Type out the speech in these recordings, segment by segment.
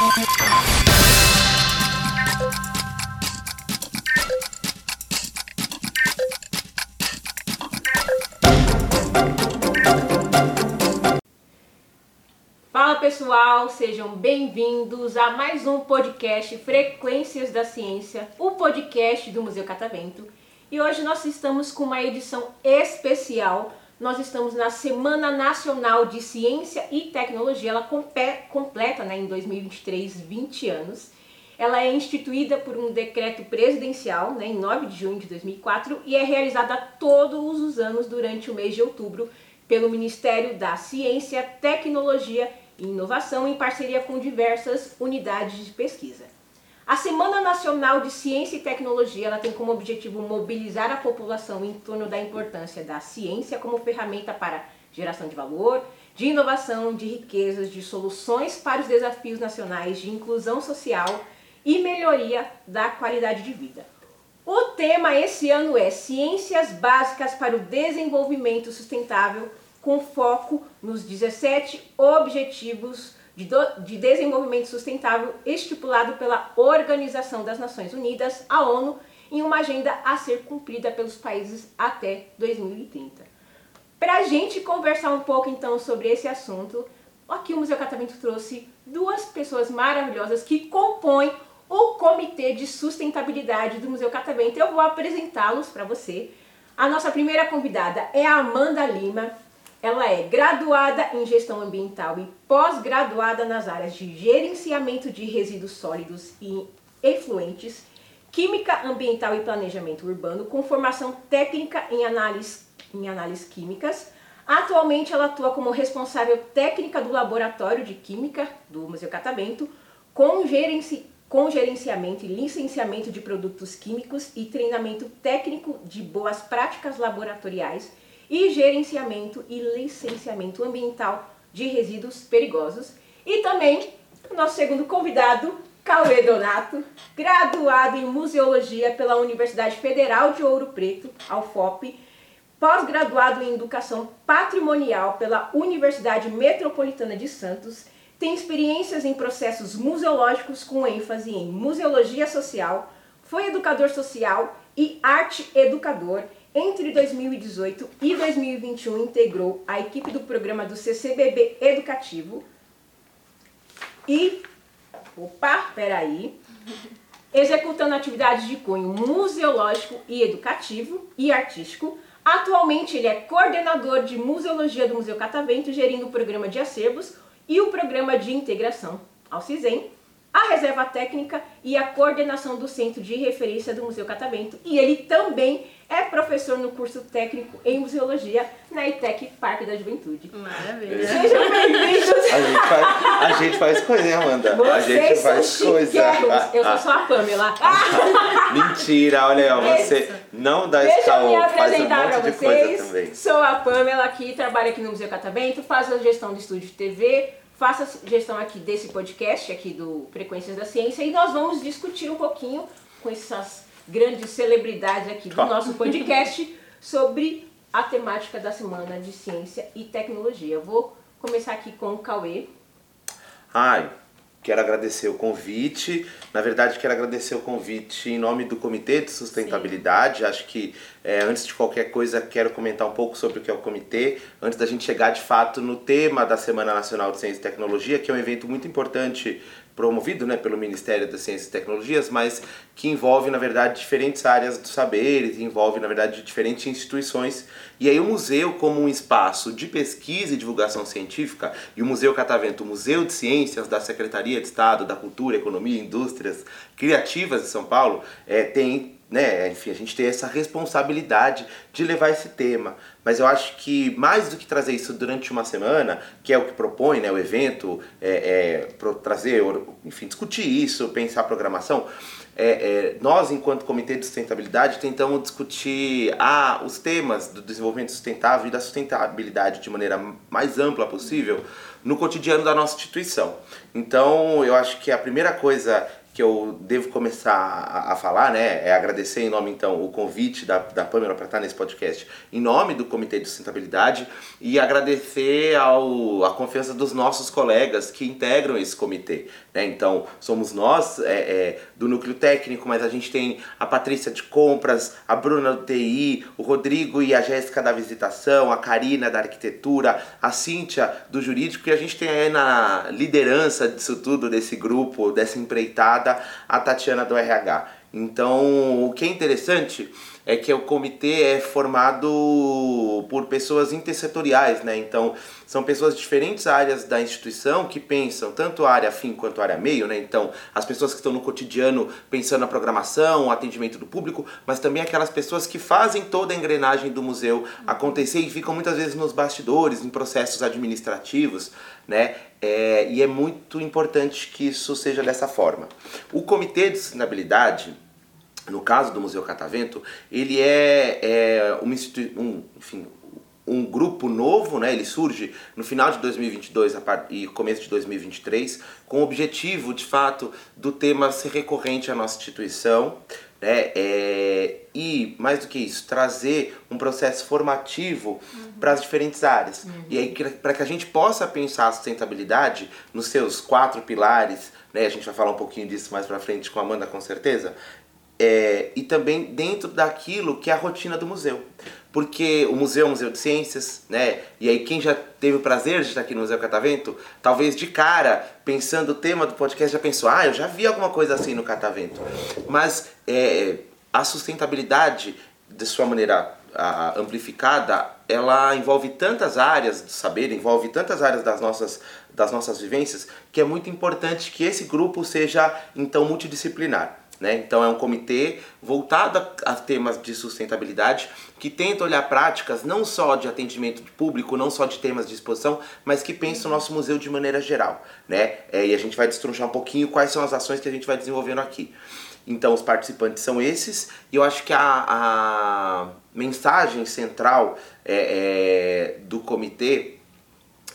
Fala pessoal, sejam bem-vindos a mais um podcast Frequências da Ciência, o podcast do Museu Catavento. E hoje nós estamos com uma edição especial. Nós estamos na Semana Nacional de Ciência e Tecnologia. Ela completa né, em 2023 20 anos. Ela é instituída por um decreto presidencial né, em 9 de junho de 2004 e é realizada todos os anos durante o mês de outubro pelo Ministério da Ciência, Tecnologia e Inovação em parceria com diversas unidades de pesquisa. A Semana Nacional de Ciência e Tecnologia ela tem como objetivo mobilizar a população em torno da importância da ciência como ferramenta para geração de valor, de inovação, de riquezas, de soluções para os desafios nacionais de inclusão social e melhoria da qualidade de vida. O tema esse ano é Ciências Básicas para o Desenvolvimento Sustentável, com foco nos 17 Objetivos de, de Desenvolvimento Sustentável estipulado pela Organização das Nações Unidas, a ONU, em uma agenda a ser cumprida pelos países até 2030. Para a gente conversar um pouco então sobre esse assunto, aqui o Museu Catavento trouxe duas pessoas maravilhosas que compõem o Comitê de Sustentabilidade do Museu Catavento. Eu vou apresentá-los para você. A nossa primeira convidada é a Amanda Lima. Ela é graduada em Gestão Ambiental e pós-graduada nas áreas de Gerenciamento de Resíduos Sólidos e Efluentes, Química Ambiental e Planejamento Urbano, com formação técnica em análise, em análise químicas. Atualmente ela atua como responsável técnica do Laboratório de Química do Museu Catavento, com gerenci, com gerenciamento e licenciamento de produtos químicos e treinamento técnico de boas práticas laboratoriais e gerenciamento e licenciamento ambiental de resíduos perigosos. E também o nosso segundo convidado, Cauê Donato, graduado em Museologia pela Universidade Federal de Ouro Preto, UFOP, pós-graduado em Educação Patrimonial pela Universidade Metropolitana de Santos tem experiências em processos museológicos com ênfase em museologia social, foi educador social e arte educador. Entre 2018 e 2021 integrou a equipe do programa do CCBB Educativo. E opa, peraí, executando atividades de cunho museológico e educativo e artístico. Atualmente ele é coordenador de museologia do Museu Catavento, gerindo o programa de acervos, e o Programa de Integração ao CISEM, a Reserva Técnica e a coordenação do Centro de Referência do Museu Catavento. E ele também é professor no curso técnico em Museologia na ITEC Parque da Juventude. Maravilha. Sejam bem-vindos. A gente faz, a gente faz coisa, hein, Amanda? Vocês a gente faz coisa. Eu sou só a Pamela. Mentira, olha aí, você isso. não dá Deixa esse eu me um apresentar para coisa vocês. também. Sou a Pamela aqui, trabalho aqui no Museu Catavento, faço a gestão do estúdio de TV, faço a gestão aqui desse podcast aqui do Frequências da Ciência e nós vamos discutir um pouquinho com essas grandes celebridades aqui do Ó. nosso podcast sobre a temática da Semana de Ciência e Tecnologia. Eu vou começar aqui com o Cauê. Ai, quero agradecer o convite. Na verdade, quero agradecer o convite em nome do Comitê de Sustentabilidade. Acho que, é, antes de qualquer coisa, quero comentar um pouco sobre o que é o comitê, antes da gente chegar de fato no tema da Semana Nacional de Ciência e Tecnologia, que é um evento muito importante promovido né, pelo Ministério das Ciências e Tecnologias, mas que envolve, na verdade, diferentes áreas do saber, envolve, na verdade, diferentes instituições. E aí o museu, como um espaço de pesquisa e divulgação científica, e o Museu Catavento, o Museu de Ciências da Secretaria de Estado da Cultura, Economia e Indústrias Criativas de São Paulo, é, tem né, enfim, a gente tem essa responsabilidade de levar esse tema. Mas eu acho que mais do que trazer isso durante uma semana, que é o que propõe né, o evento, é, é, trazer, enfim, discutir isso, pensar a programação, é, é, nós, enquanto Comitê de Sustentabilidade, tentamos discutir ah, os temas do desenvolvimento sustentável e da sustentabilidade de maneira mais ampla possível no cotidiano da nossa instituição. Então, eu acho que a primeira coisa que eu devo começar a, a, falar, né, é agradecer em nome, então, o convite da, da Pâmela para estar nesse podcast, em nome do Comitê de Sustentabilidade, e agradecer ao, a confiança dos nossos colegas que integram esse comitê. Né? Então, somos nós é, é, do núcleo técnico, mas a gente tem a Patrícia de Compras, a Bruna do TI, o Rodrigo e a Jéssica da Visitação, a Karina da Arquitetura, a Cíntia do Jurídico, e a gente tem aí na liderança disso tudo, desse grupo, dessa empreitada, a Tatiana do RH. Então, o que é interessante é que o comitê é formado por pessoas intersetoriais, né? Então, são pessoas de diferentes áreas da instituição que pensam tanto a área fim quanto a área meio, né? Então, as pessoas que estão no cotidiano pensando na programação, o atendimento do público, mas também aquelas pessoas que fazem toda a engrenagem do museu acontecer e ficam muitas vezes nos bastidores, em processos administrativos, né? É, e é muito importante que isso seja dessa forma. O Comitê de Sustentabilidade, no caso do Museu Catavento, ele é, é uma um, enfim, um grupo novo, né? ele surge no final de 2022 e começo de 2023, com o objetivo, de fato, do tema ser recorrente à nossa instituição, né? É, e, mais do que isso, trazer um processo formativo uhum. para as diferentes áreas. Uhum. E aí, para que a gente possa pensar a sustentabilidade nos seus quatro pilares, né? a gente vai falar um pouquinho disso mais para frente com a Amanda, com certeza, é, e também dentro daquilo que é a rotina do museu. Porque o museu é um museu de ciências, né? E aí quem já teve o prazer de estar aqui no Museu Catavento, talvez de cara, pensando o tema do podcast, já pensou, ah, eu já vi alguma coisa assim no Catavento. Mas é, a sustentabilidade, de sua maneira a, amplificada, ela envolve tantas áreas do saber, envolve tantas áreas das nossas, das nossas vivências, que é muito importante que esse grupo seja, então, multidisciplinar. Né? Então é um comitê voltado a, temas de sustentabilidade que tenta olhar práticas não só de atendimento de público, não só de temas de exposição, mas que pensa o nosso museu de maneira geral. Né? É, e a gente vai destronchar um pouquinho quais são as ações que a gente vai desenvolvendo aqui. Então os participantes são esses e eu acho que a, a mensagem central é, é, do comitê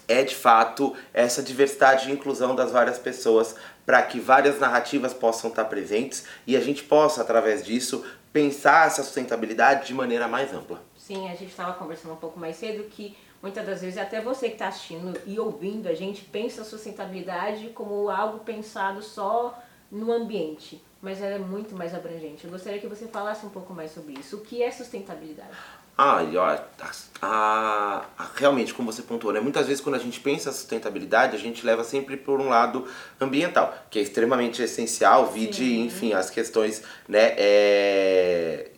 é de fato essa diversidade e inclusão das várias pessoas para que várias narrativas possam estar presentes e a gente possa, através disso, pensar essa sustentabilidade de maneira mais ampla. Sim, a gente estava conversando um pouco mais cedo que muitas das vezes até você que está assistindo e ouvindo a gente pensa a sustentabilidade como algo pensado só no ambiente, mas ela é muito mais abrangente. Eu gostaria que você falasse um pouco mais sobre isso. O que é sustentabilidade? Ah, a, a, realmente, como você pontuou, né? muitas vezes quando a gente pensa a sustentabilidade, a gente leva sempre por um lado ambiental, que é extremamente essencial, vide, Sim. enfim, as questões né, é,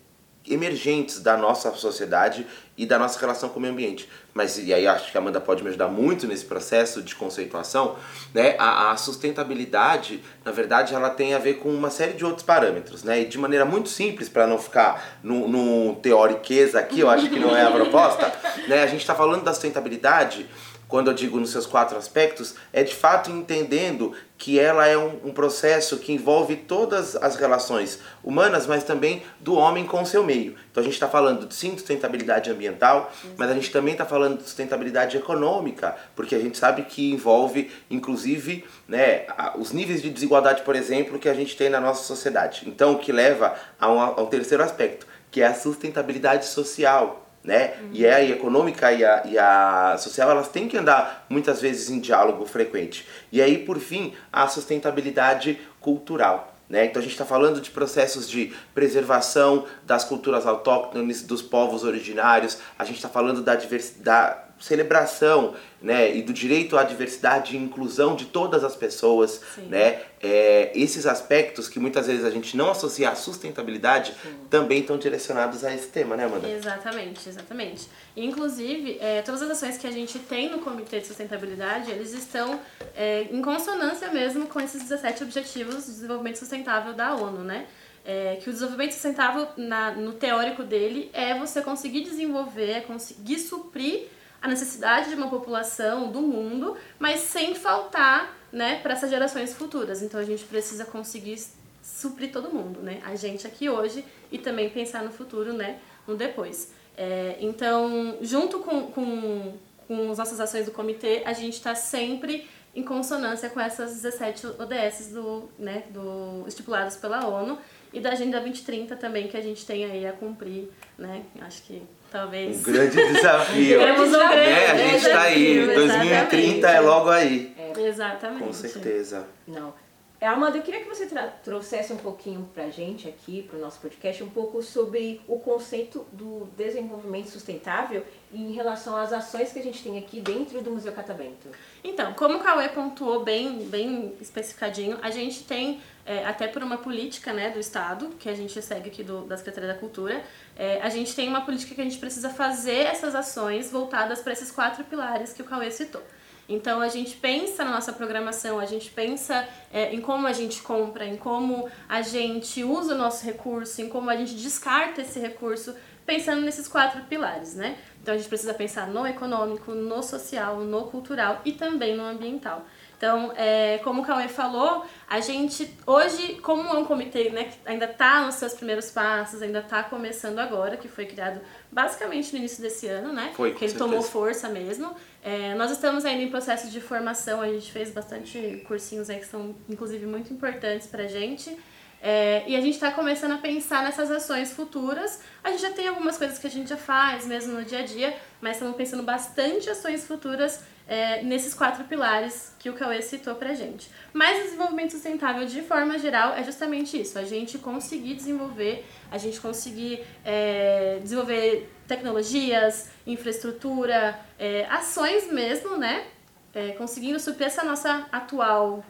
emergentes da nossa sociedade e da nossa relação com o meio ambiente. Mas, e aí acho que a Amanda pode me ajudar muito nesse processo de conceituação, né? A, a, sustentabilidade, na verdade, ela tem a ver com uma série de outros parâmetros, né? E de maneira muito simples, para não ficar no, no teoriqueza aqui, eu acho que não é a proposta, né? A gente está falando da sustentabilidade quando eu digo nos seus quatro aspectos, é de fato entendendo que ela é um, um, processo que envolve todas as relações humanas, mas também do homem com o seu meio. Então a gente está falando de sim, sustentabilidade ambiental, mas a gente também está falando de sustentabilidade econômica, porque a gente sabe que envolve, inclusive, né, os níveis de desigualdade, por exemplo, que a gente tem na nossa sociedade. Então o que leva a um, um terceiro aspecto, que é a sustentabilidade social né? Uhum. E é a econômica e a, e a social, elas têm que andar muitas vezes em diálogo frequente. E aí, por fim, a sustentabilidade cultural. Né? Então a gente está falando de processos de preservação das culturas autóctones, dos povos originários, a gente está falando da diversidade celebração né, e do direito à diversidade e inclusão de todas as pessoas, né, é, esses aspectos que muitas vezes a gente não associa à sustentabilidade Sim. também estão direcionados a esse tema, né, Amanda? Exatamente, exatamente. Inclusive, é, todas as ações que a gente tem no Comitê de Sustentabilidade, eles estão é, em consonância mesmo com esses 17 Objetivos de Desenvolvimento Sustentável da ONU, né? É, que o desenvolvimento sustentável, na, no teórico dele, é você conseguir desenvolver, é conseguir suprir a necessidade de uma população do mundo, mas sem faltar né, para essas gerações futuras. Então a gente precisa conseguir suprir todo mundo, né? A gente aqui hoje e também pensar no futuro, né? No depois. É, então, junto com, com, com as nossas ações do comitê, a gente está sempre em consonância com essas 17 ODS do, né, do, estipuladas pela ONU e da Agenda 2030 também que a gente tem aí a cumprir, né? Acho que talvez... Um grande desafio. Temos um grande né? A gente está aí, desafio, 2030 é logo aí. Exatamente. Com certeza. Não. É, Amanda, eu queria que você trouxesse um pouquinho pra gente aqui, pro nosso podcast, um pouco sobre o conceito do desenvolvimento sustentável em relação às ações que a gente tem aqui dentro do Museu Catavento. Então, como o Cauê pontuou bem, bem especificadinho, a gente tem, é, até por uma política né, do Estado, que a gente segue aqui do, da Secretaria da Cultura, é, a gente tem uma política que a gente precisa fazer essas ações voltadas para esses quatro pilares que o Cauê citou. Então a gente pensa na nossa programação, a gente pensa é, em como a gente compra, em como a gente usa o nosso recurso, em como a gente descarta esse recurso, pensando nesses quatro pilares, né? Então a gente precisa pensar no econômico, no social, no cultural e também no ambiental. Então, é, como o Cauê falou, a gente hoje, como é um comitê né, que ainda está nos seus primeiros passos, ainda está começando agora, que foi criado basicamente no início desse ano, né? Foi, que ele certeza. tomou força mesmo. É, nós estamos ainda em processo de formação, a gente fez bastante cursinhos aí que são, inclusive, muito importantes pra gente. É, e a gente está começando a pensar nessas ações futuras. A gente já tem algumas coisas que a gente já faz mesmo no dia a dia, mas estamos pensando bastante ações futuras é, nesses quatro pilares que o Cauê citou pra gente. Mas o desenvolvimento sustentável, de forma geral, é justamente isso: a gente conseguir desenvolver, a gente conseguir é, desenvolver tecnologias, infraestrutura, é, ações mesmo, né? É, conseguindo suprir essa nossa atual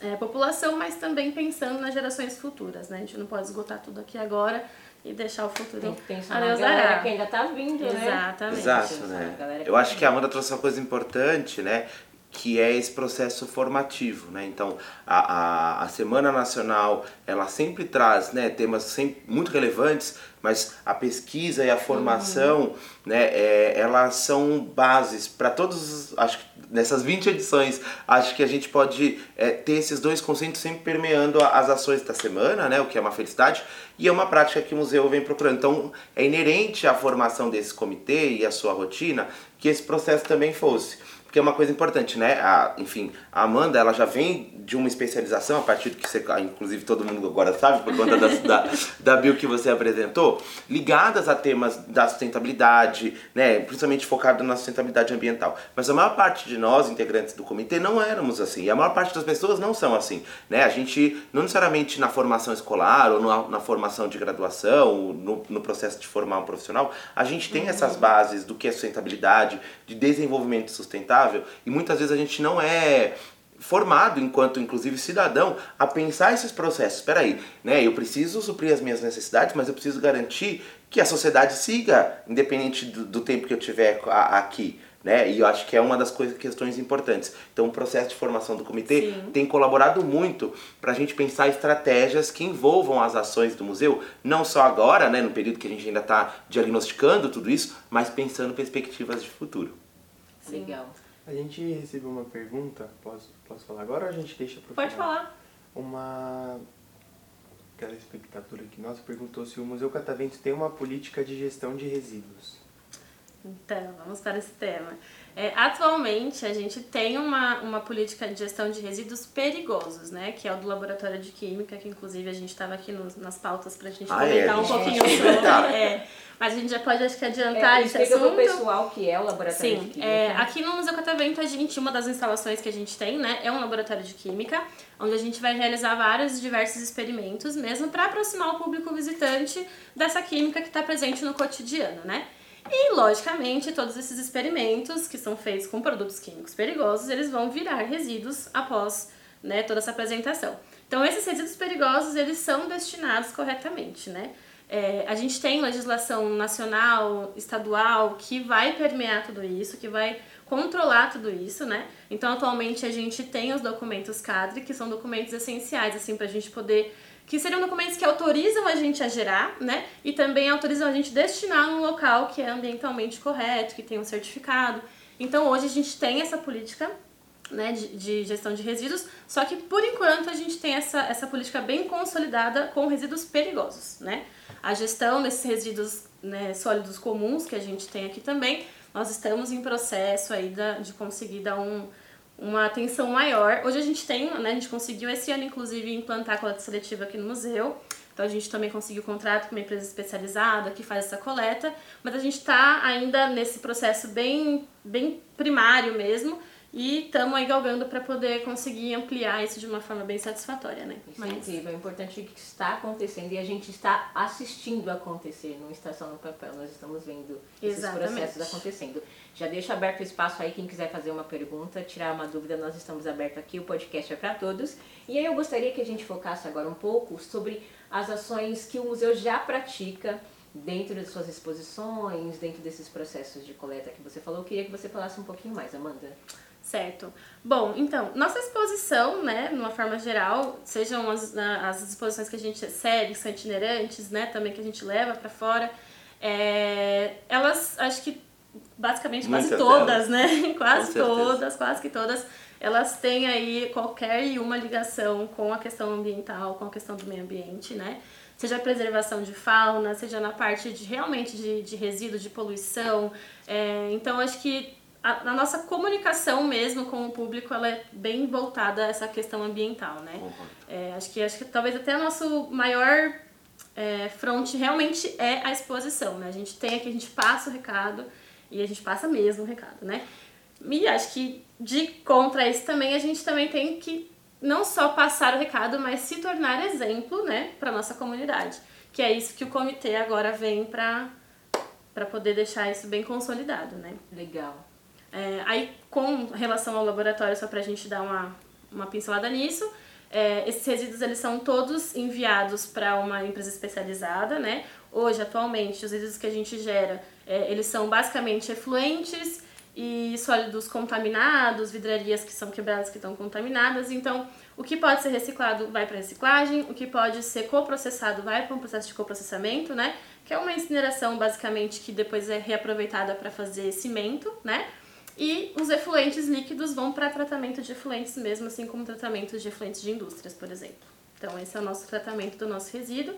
é, população, mas também pensando nas gerações futuras, né? A gente não pode esgotar tudo aqui agora e deixar o futuro Tem que pensar a na Deus galera dará. que ainda tá vindo, né? Exatamente. Exato, né? Eu acho tá que a Amanda trouxe uma coisa importante, né? Que é esse processo formativo, né? Então, a, a, a Semana Nacional, ela sempre traz né, temas sempre muito relevantes, mas a pesquisa e a formação, né, é, elas são bases para todos, os- acho que nessas 20 edições, acho que a gente pode é, ter esses dois conceitos sempre permeando as ações da semana, né, o que é uma felicidade, e é uma prática que o museu vem procurando. Então, é inerente à formação desse comitê e à sua rotina que esse processo também fosse. Porque é uma coisa importante, né? A, enfim, a Amanda, ela já vem de uma especialização, a partir do que você, ah, inclusive todo mundo agora sabe, por conta da, da, bio que você apresentou, ligadas a temas da sustentabilidade, né? Principalmente focado na sustentabilidade ambiental. Mas a maior parte de nós, integrantes do comitê, não éramos assim. E a maior parte das pessoas não são assim, né? A gente, não necessariamente na formação escolar ou na, na formação de graduação, no, no processo de formar um profissional, a gente tem essas bases do que é sustentabilidade, de desenvolvimento sustentável, e muitas vezes a gente não é formado enquanto inclusive cidadão a pensar esses processos. Espera aí, né? Eu preciso suprir as minhas necessidades, mas eu preciso garantir que a sociedade siga, independente do, do tempo que eu tiver a- aqui. Né? E eu acho que é uma das coisas, questões importantes. Então, o processo de formação do comitê Sim. tem colaborado muito para a gente pensar estratégias que envolvam as ações do museu, não só agora, né, no período que a gente ainda está diagnosticando tudo isso, mas pensando perspectivas de futuro. Legal. A gente recebeu uma pergunta, posso, posso falar agora ou a gente deixa pro Pode final? falar. Uma aquela espectadora aqui nossa perguntou se o Museu Catavento tem uma política de gestão de resíduos. Então, vamos para esse tema. É, atualmente, a gente tem uma, uma política de gestão de resíduos perigosos, né? Que é o do Laboratório de Química, que inclusive a gente estava aqui nos- nas pautas para a gente Ah, é, comentar a um gente pouquinho sobre. é. mas a gente já pode, acho que, adiantar É, esse explica assunto. pessoal que é o laboratório de Sim, química. é, aqui no Museu Catavento, a gente, uma das instalações que a gente tem, né, é um laboratório de química, onde a gente vai realizar vários e diversos experimentos, mesmo para aproximar o público visitante dessa química que está presente no cotidiano, né? E, logicamente, todos esses experimentos que são feitos com produtos químicos perigosos, eles vão virar resíduos após né, toda essa apresentação. Então, esses resíduos perigosos, eles são destinados corretamente, né? É, a gente tem legislação nacional, estadual, que vai permear tudo isso, que vai controlar tudo isso, né? Então, atualmente, a gente tem os documentos CADRE, que são documentos essenciais, assim, pra gente poder... Que seriam documentos que autorizam a gente a gerar, né? E também autorizam a gente destinar num local que é ambientalmente correto, que tem um certificado. Então, hoje, a gente tem essa política né, de, de gestão de resíduos, só que por enquanto a gente tem essa, essa política bem consolidada com resíduos perigosos, né? A gestão desses resíduos né, sólidos comuns que a gente tem aqui também, nós estamos em processo aí da, de conseguir dar um, uma atenção maior. Hoje a gente tem, né, a gente conseguiu esse ano, inclusive, implantar a coleta seletiva aqui no museu. Então a gente também conseguiu contrato com uma empresa especializada que faz essa coleta, mas a gente está ainda nesse processo bem, bem primário mesmo e estamos aí galgando para poder conseguir ampliar isso de uma forma bem satisfatória, né? Isso é incrível, é importante que está acontecendo e a gente está assistindo acontecer, não está só no papel, nós estamos vendo esses Exatamente. processos acontecendo. Já deixo aberto o espaço aí, quem quiser fazer uma pergunta, tirar uma dúvida, nós estamos abertos aqui, o podcast é para todos. E aí eu gostaria que a gente focasse agora um pouco sobre as ações que o museu já pratica dentro de suas exposições, dentro desses processos de coleta que você falou. Eu queria que você falasse um pouquinho mais, Amanda. Certo. Bom, então, nossa exposição, né, numa forma geral, sejam as, as exposições que a gente segue, que são itinerantes, né, também que a gente leva para fora, é, elas, acho que basicamente quase Muitas todas, delas. né, quase todas, quase que todas, elas têm aí qualquer e uma ligação com a questão ambiental, com a questão do meio ambiente, né, seja a preservação de fauna, seja na parte de realmente de, de resíduo, de poluição, é, então acho que a, a nossa comunicação mesmo com o público ela é bem voltada a essa questão ambiental, né? É, acho que acho que talvez até o nosso maior é, front realmente é a exposição, né? A gente tem aqui, a gente passa o recado e a gente passa mesmo o recado, né? E acho que de contra isso também a gente também tem que não só passar o recado, mas se tornar exemplo, né, para nossa comunidade. Que é isso que o comitê agora vem para para poder deixar isso bem consolidado, né? Legal. É, aí, com relação ao laboratório, só para a gente dar uma, uma pincelada nisso, é, esses resíduos eles são todos enviados para uma empresa especializada, né? Hoje, atualmente, os resíduos que a gente gera, é, eles são basicamente efluentes e sólidos contaminados, vidrarias que são quebradas que estão contaminadas. Então, o que pode ser reciclado vai para reciclagem, o que pode ser coprocessado vai para um processo de coprocessamento, né? Que é uma incineração, basicamente, que depois é reaproveitada para fazer cimento, né? E os efluentes líquidos vão para tratamento de efluentes mesmo, assim como tratamento de efluentes de indústrias, por exemplo. Então esse é o nosso tratamento do nosso resíduo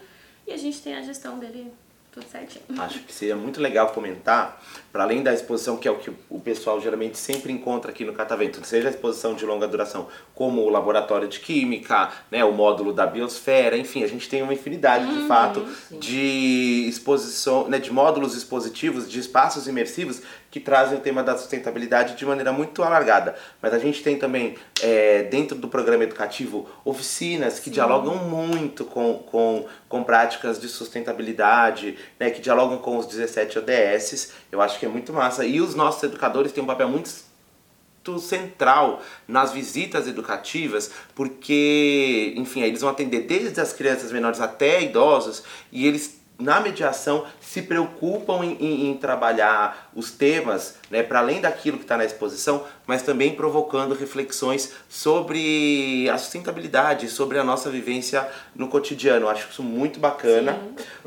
e a gente tem a gestão dele tudo certinho. Acho que seria muito legal comentar, para além da exposição, que é o que o pessoal geralmente sempre encontra aqui no Catavento, seja a exposição de longa duração, como o laboratório de química, né, o módulo da biosfera, enfim, a gente tem uma infinidade de fato de exposição, né, de módulos expositivos, de espaços imersivos que trazem o tema da sustentabilidade de maneira muito alargada. Mas a gente tem também, é, dentro do programa educativo, oficinas que dialogam muito com, com, com práticas de sustentabilidade, né, que dialogam com os 17 ODSs. Eu acho que é muito massa. E os nossos educadores têm um papel muito muito central nas visitas educativas, porque, enfim, eles vão atender desde as crianças menores até idosos e eles na mediação se preocupam em, em- em trabalhar os temas, né, para além daquilo que está na exposição, mas também provocando reflexões sobre a sustentabilidade, sobre a nossa vivência no cotidiano. Acho isso muito bacana.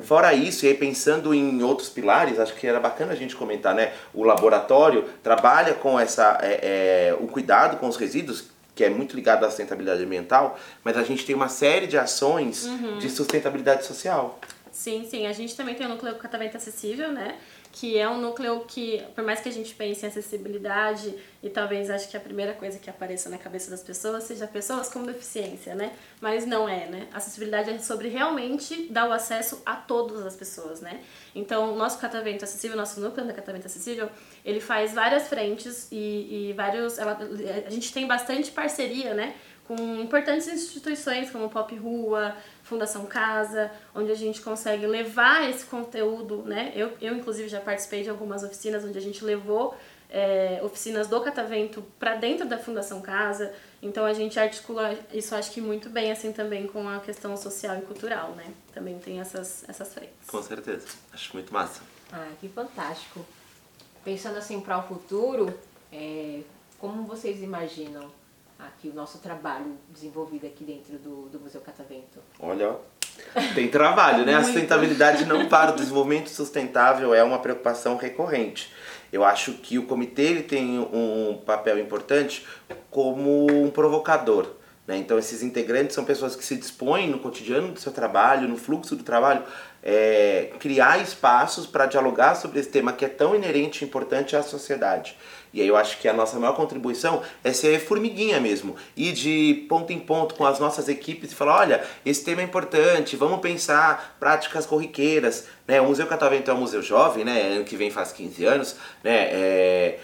Fora isso, e aí pensando em outros pilares, acho que era bacana a gente comentar, né? O laboratório trabalha com essa, é, é, o cuidado com os resíduos, que é muito ligado à sustentabilidade ambiental, mas a gente tem uma série de ações de sustentabilidade social. Sim, sim. A gente também tem o núcleo catavento acessível, né? Que é um núcleo que, por mais que a gente pense em acessibilidade, e talvez acho que a primeira coisa que apareça na cabeça das pessoas seja pessoas com deficiência, né? Mas não é, né? Acessibilidade é sobre realmente dar o acesso a todas as pessoas, né? Então, o nosso catavento acessível, nosso núcleo da catavento acessível, ele faz várias frentes e, e vários. ela- a gente tem bastante parceria, né? Com importantes instituições como Pop Rua, Fundação Casa, onde a gente consegue levar esse conteúdo, né? Eu, eu inclusive já participei de algumas oficinas onde a gente levou é, oficinas do Catavento para dentro da Fundação Casa, então a gente articula isso acho que muito bem assim também com a questão social e cultural, né? Também tem essas essas frentes. Com certeza. Acho muito massa. Ah, que fantástico. Pensando assim para o futuro, é, como vocês imaginam aqui o nosso trabalho desenvolvido aqui dentro do, do Museu Catavento? Olha, tem trabalho, né? A sustentabilidade não para. O desenvolvimento sustentável é uma preocupação recorrente. Eu acho que o comitê ele tem um papel importante como um provocador. Né? Então, esses integrantes são pessoas que se dispõem no cotidiano do seu trabalho, no fluxo do trabalho, é, criar espaços para dialogar sobre esse tema que é tão inerente e importante à sociedade. E aí eu acho que a nossa maior contribuição é ser formiguinha mesmo, ir de ponto em ponto com as nossas equipes e falar, olha, esse tema é importante, vamos pensar práticas corriqueiras, né? O Museu Catavento é um museu jovem, né? Ano que vem faz 15 anos, né? É...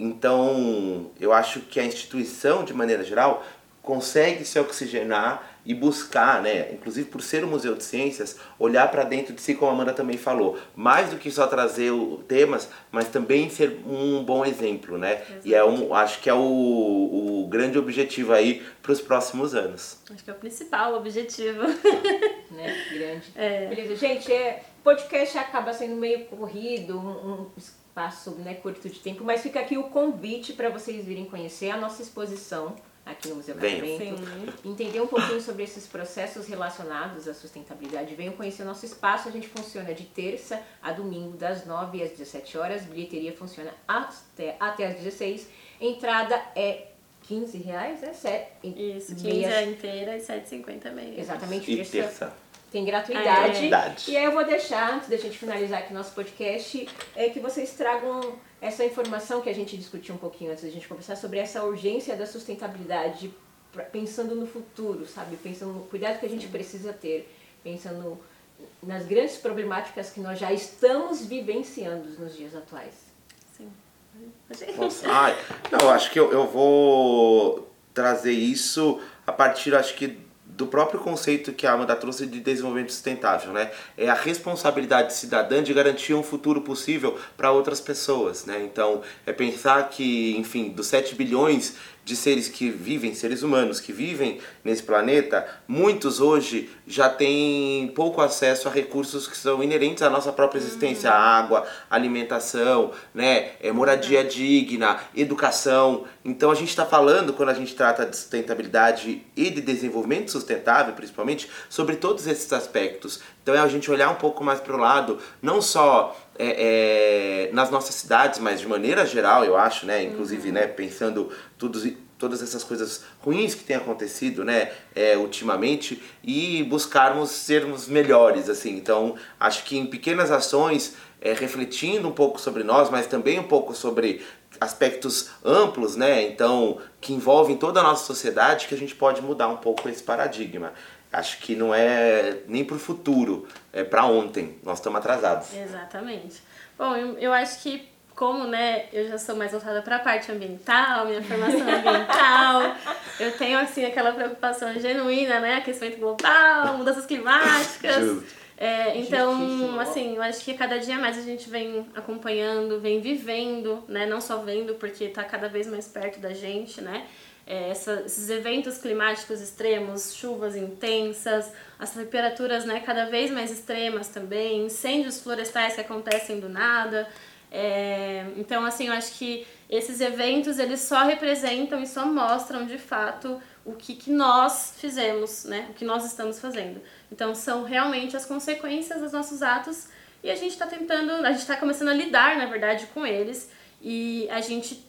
Então, eu acho que a instituição, de maneira geral, consegue se oxigenar e buscar, né, inclusive por ser um museu de ciências, olhar para dentro de si, como a Amanda também falou, mais do que só trazer o, temas, mas também ser um bom exemplo, né? Exatamente. E é um, acho que é o, o grande objetivo aí para os próximos anos. Acho que é o principal objetivo. né? Grande. É. Beleza, gente, é, podcast acaba sendo meio corrido, um, um espaço né, curto de tempo, mas fica aqui o convite para vocês virem conhecer a nossa exposição aqui no Museu Catavento, entender um pouquinho sobre esses processos relacionados à sustentabilidade. Venham conhecer o nosso espaço, a gente funciona de terça a domingo, das 9 às 17 horas, bilheteria funciona até, até às 16, entrada é 15 reais, é Sete, Isso, 15 meia... é inteira e 7,50 meia. Exatamente, e terça. Tem gratuidade. É. E aí eu vou deixar, antes da gente finalizar aqui nosso podcast, é que vocês tragam essa informação que a gente discutiu um pouquinho antes da gente conversar sobre essa urgência da sustentabilidade, pensando no futuro, sabe? Pensando no cuidado que a gente precisa ter, pensando nas grandes problemáticas que nós já estamos vivenciando nos dias atuais. Sim. Nossa, ai, não, acho que eu, eu vou trazer isso a partir, acho que do próprio conceito que a Amanda trouxe de desenvolvimento sustentável, né? É a responsabilidade cidadã de garantir um futuro possível para outras pessoas, né? Então, é pensar que, enfim, dos 7 bilhões de seres que vivem, seres humanos que vivem nesse planeta, muitos hoje já têm pouco acesso a recursos que são inerentes à nossa própria existência, uhum. água, alimentação, né, é, moradia uhum. digna, educação. Então a gente está falando, quando a gente trata de sustentabilidade e de desenvolvimento sustentável, principalmente, sobre todos esses aspectos. Então é a gente olhar um pouco mais para o lado, não só é, é, nas nossas cidades, mas de maneira geral, eu acho, né? Inclusive, uhum. né, pensando tudo, todas essas coisas ruins que têm acontecido, né, é, ultimamente, e buscarmos sermos melhores, assim. Então, acho que em pequenas ações, é, refletindo um pouco sobre nós, mas também um pouco sobre aspectos amplos, né, então, que envolvem toda a nossa sociedade, que a gente pode mudar um pouco esse paradigma acho que não é nem para o futuro, é para ontem. Nós estamos atrasados. Exatamente. Bom, eu, eu acho que como né, eu já sou mais voltada para a parte ambiental, minha formação ambiental, eu tenho assim aquela preocupação genuína, né, aquecimento global, mudanças climáticas. É, então, assim, eu acho que cada dia mais a gente vem acompanhando, vem vivendo, né, não só vendo porque está cada vez mais perto da gente, né, é, essa, esses eventos climáticos extremos, chuvas intensas, as temperaturas né, cada vez mais extremas também, incêndios florestais que acontecem do nada. É, então, assim, eu acho que esses eventos eles só representam e só mostram de fato o que, que nós fizemos, né? O que nós estamos fazendo. Então, são realmente as consequências dos nossos atos e a gente está tentando, a gente está começando a lidar, na verdade, com eles e a gente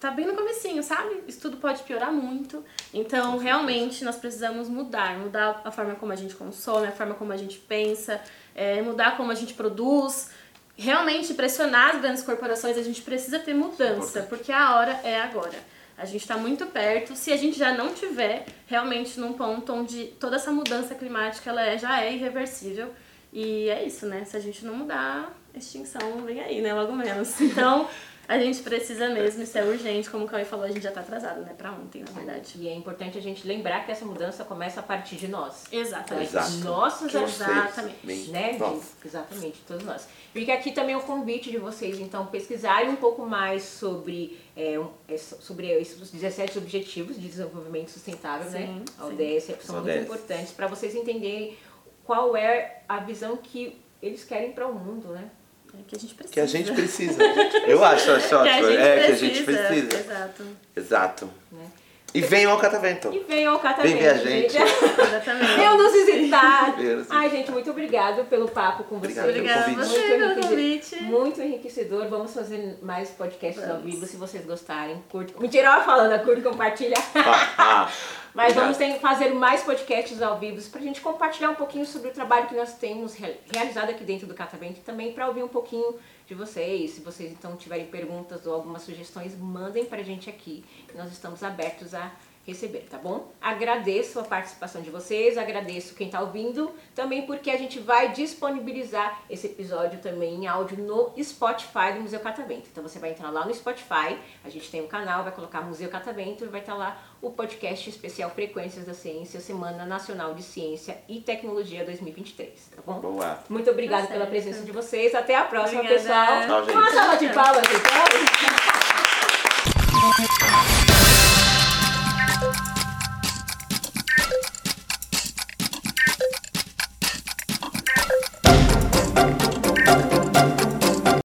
tá bem no comecinho, sabe? Isso tudo pode piorar muito. Então, realmente, nós precisamos mudar. Mudar a forma como a gente consome, a forma como a gente pensa, é, mudar como a gente produz. Realmente, pressionar as grandes corporações, a gente precisa ter mudança, porque a hora é agora. A gente está muito perto. Se a gente já não tiver realmente num ponto onde toda essa mudança climática ela é, já é irreversível. E é isso, né? Se a gente não mudar, extinção vem aí, né? Logo menos. Então, a gente precisa mesmo, isso é urgente, como o Cauê falou, a gente já tá atrasado, né? Pra ontem, na verdade. E é importante a gente lembrar que essa mudança começa a partir de nós. Exatamente. Exato. Nossas Exatamente. Né? De, exatamente, todos nós. Fica aqui também o convite de vocês, então, pesquisarem um pouco mais sobre, é, é sobre esses 17 Objetivos de Desenvolvimento Sustentável, sim, né? A ODS, que são muito importantes, para vocês entenderem qual é a visão que eles querem para o mundo, né? É que a gente precisa. Que a gente precisa. Eu acho, acho ótimo. é, que a gente precisa. Exato. Exato. Né? E venham ao Catavento. E venham ao Catavento. Vem ver a gente. Exatamente. Venham nos visitar. Ai, gente, muito obrigado pelo papo com vocês. Pelo Obrigada a convite. você Muito pelo enriquecedor. convite. Muito enriquecedor. Vamos fazer mais podcasts ao Vamos. vivo se vocês gostarem. Curte. Mentira, eu falando, curte, compartilha. Ah, ah, Mas obrigado. vamos ter, fazer mais podcasts ao vivo pra gente compartilhar um pouquinho sobre o trabalho que nós temos re- realizado aqui dentro do Catavento e também para ouvir um pouquinho de vocês. Se vocês então tiverem perguntas ou algumas sugestões, mandem pra gente aqui. Nós estamos abertos a receber, tá bom? Agradeço a participação de vocês, agradeço quem tá ouvindo, também porque a gente vai disponibilizar esse episódio também em áudio no Spotify do Museu Catavento. Então você vai entrar lá no Spotify, a gente tem um canal, vai colocar Museu Catavento e vai estar lá o podcast especial Frequências da Ciência, Semana Nacional de Ciência e Tecnologia 2023, tá bom? Boa. Muito obrigada Tá pela certo. presença de vocês. Até a próxima, Obrigada. pessoal. Tchau, gente. Uma salva de palmas, então.